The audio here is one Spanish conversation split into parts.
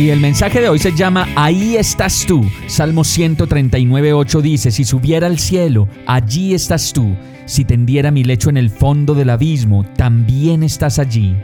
Y el mensaje de hoy se llama Ahí estás tú. Salmo 139.8 dice, Si subiera al cielo, allí estás tú. Si tendiera mi lecho en el fondo del abismo, también estás allí.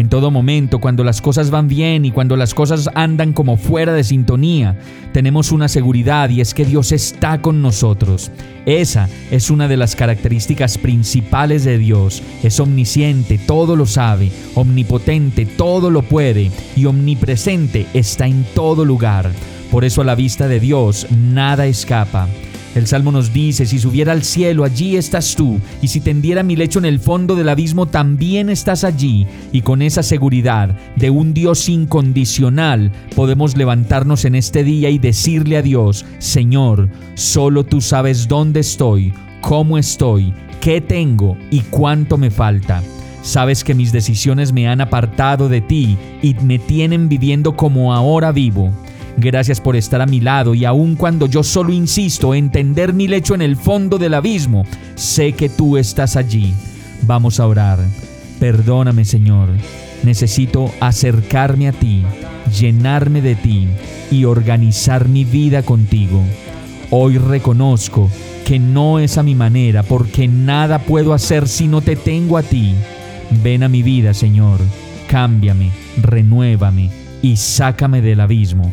En todo momento, cuando las cosas van bien y cuando las cosas andan como fuera de sintonía, tenemos una seguridad y es que Dios está con nosotros. Esa es una de las características principales de Dios. Es omnisciente, todo lo sabe, omnipotente, todo lo puede y omnipresente está en todo lugar. Por eso a la vista de Dios nada escapa. El Salmo nos dice, si subiera al cielo, allí estás tú, y si tendiera mi lecho en el fondo del abismo, también estás allí, y con esa seguridad de un Dios incondicional, podemos levantarnos en este día y decirle a Dios, Señor, solo tú sabes dónde estoy, cómo estoy, qué tengo y cuánto me falta. Sabes que mis decisiones me han apartado de ti y me tienen viviendo como ahora vivo. Gracias por estar a mi lado y aun cuando yo solo insisto en tender mi lecho en el fondo del abismo, sé que tú estás allí. Vamos a orar. Perdóname Señor. Necesito acercarme a ti, llenarme de ti y organizar mi vida contigo. Hoy reconozco que no es a mi manera porque nada puedo hacer si no te tengo a ti. Ven a mi vida, Señor. Cámbiame, renuévame y sácame del abismo